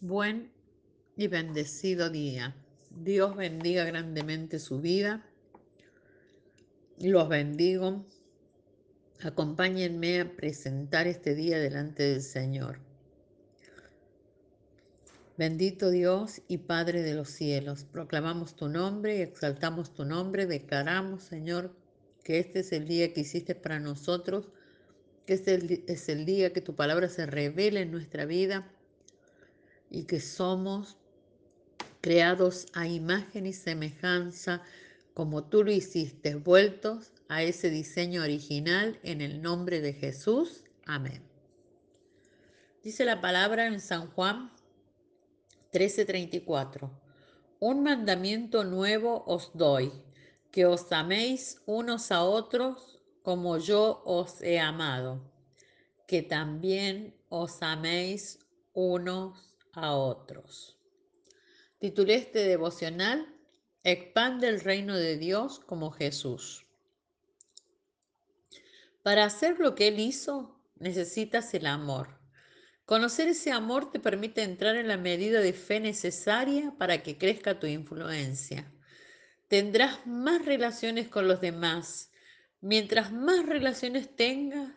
buen y bendecido día. Dios bendiga grandemente su vida. Los bendigo. Acompáñenme a presentar este día delante del Señor. Bendito Dios y Padre de los cielos, proclamamos tu nombre y exaltamos tu nombre, declaramos, Señor, que este es el día que hiciste para nosotros, que este es el día que tu palabra se revela en nuestra vida y que somos creados a imagen y semejanza como tú lo hiciste, vueltos a ese diseño original en el nombre de Jesús. Amén. Dice la palabra en San Juan 13:34. Un mandamiento nuevo os doy, que os améis unos a otros como yo os he amado, que también os améis unos a otros. Titulé este devocional Expande el reino de Dios como Jesús. Para hacer lo que Él hizo, necesitas el amor. Conocer ese amor te permite entrar en la medida de fe necesaria para que crezca tu influencia. Tendrás más relaciones con los demás. Mientras más relaciones tengas,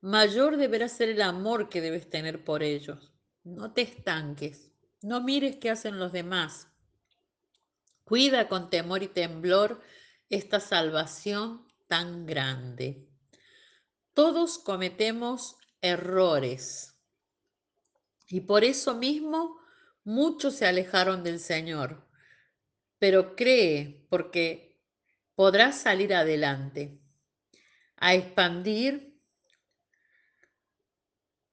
mayor deberá ser el amor que debes tener por ellos. No te estanques, no mires qué hacen los demás. Cuida con temor y temblor esta salvación tan grande. Todos cometemos errores y por eso mismo muchos se alejaron del Señor. Pero cree porque podrás salir adelante, a expandir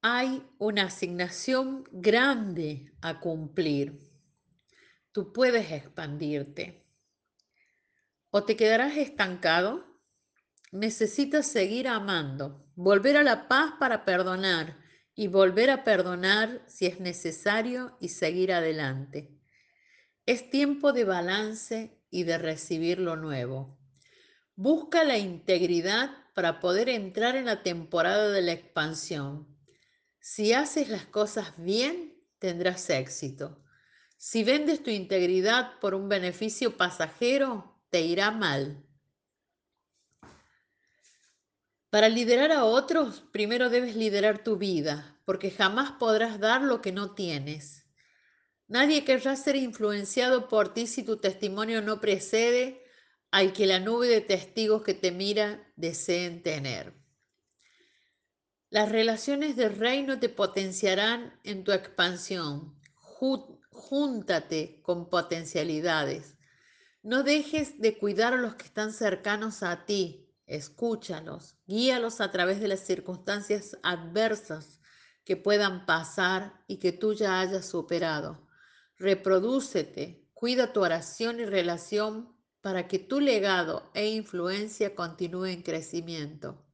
hay una asignación grande a cumplir. Tú puedes expandirte. ¿O te quedarás estancado? Necesitas seguir amando, volver a la paz para perdonar y volver a perdonar si es necesario y seguir adelante. Es tiempo de balance y de recibir lo nuevo. Busca la integridad para poder entrar en la temporada de la expansión si haces las cosas bien, tendrás éxito. Si vendes tu integridad por un beneficio pasajero, te irá mal. Para liderar a otros, primero debes liderar tu vida, porque jamás podrás dar lo que no tienes. Nadie querrá ser influenciado por ti si tu testimonio no precede al que la nube de testigos que te mira deseen tener. Las relaciones del reino te potenciarán en tu expansión. Júntate con potencialidades. No dejes de cuidar a los que están cercanos a ti. Escúchalos, guíalos a través de las circunstancias adversas que puedan pasar y que tú ya hayas superado. Reprodúcete, cuida tu oración y relación para que tu legado e influencia continúe en crecimiento.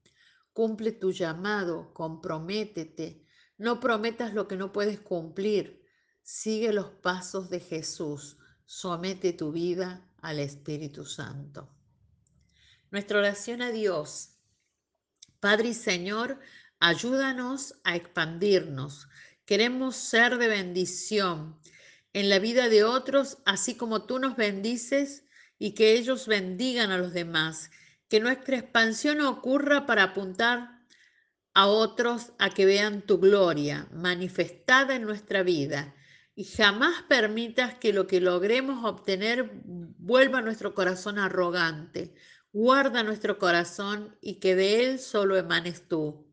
Cumple tu llamado, comprométete. No prometas lo que no puedes cumplir. Sigue los pasos de Jesús. Somete tu vida al Espíritu Santo. Nuestra oración a Dios. Padre y Señor, ayúdanos a expandirnos. Queremos ser de bendición en la vida de otros, así como tú nos bendices y que ellos bendigan a los demás que nuestra expansión ocurra para apuntar a otros a que vean tu gloria manifestada en nuestra vida y jamás permitas que lo que logremos obtener vuelva a nuestro corazón arrogante. Guarda nuestro corazón y que de él solo emanes tú.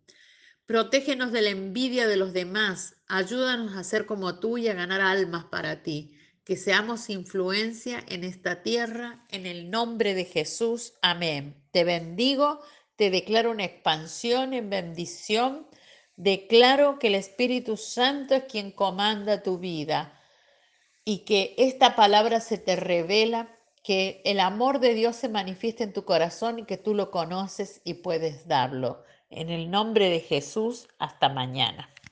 Protégenos de la envidia de los demás. Ayúdanos a ser como tú y a ganar almas para ti que seamos influencia en esta tierra, en el nombre de Jesús. Amén. Te bendigo, te declaro una expansión en bendición. Declaro que el Espíritu Santo es quien comanda tu vida y que esta palabra se te revela, que el amor de Dios se manifiesta en tu corazón y que tú lo conoces y puedes darlo. En el nombre de Jesús, hasta mañana.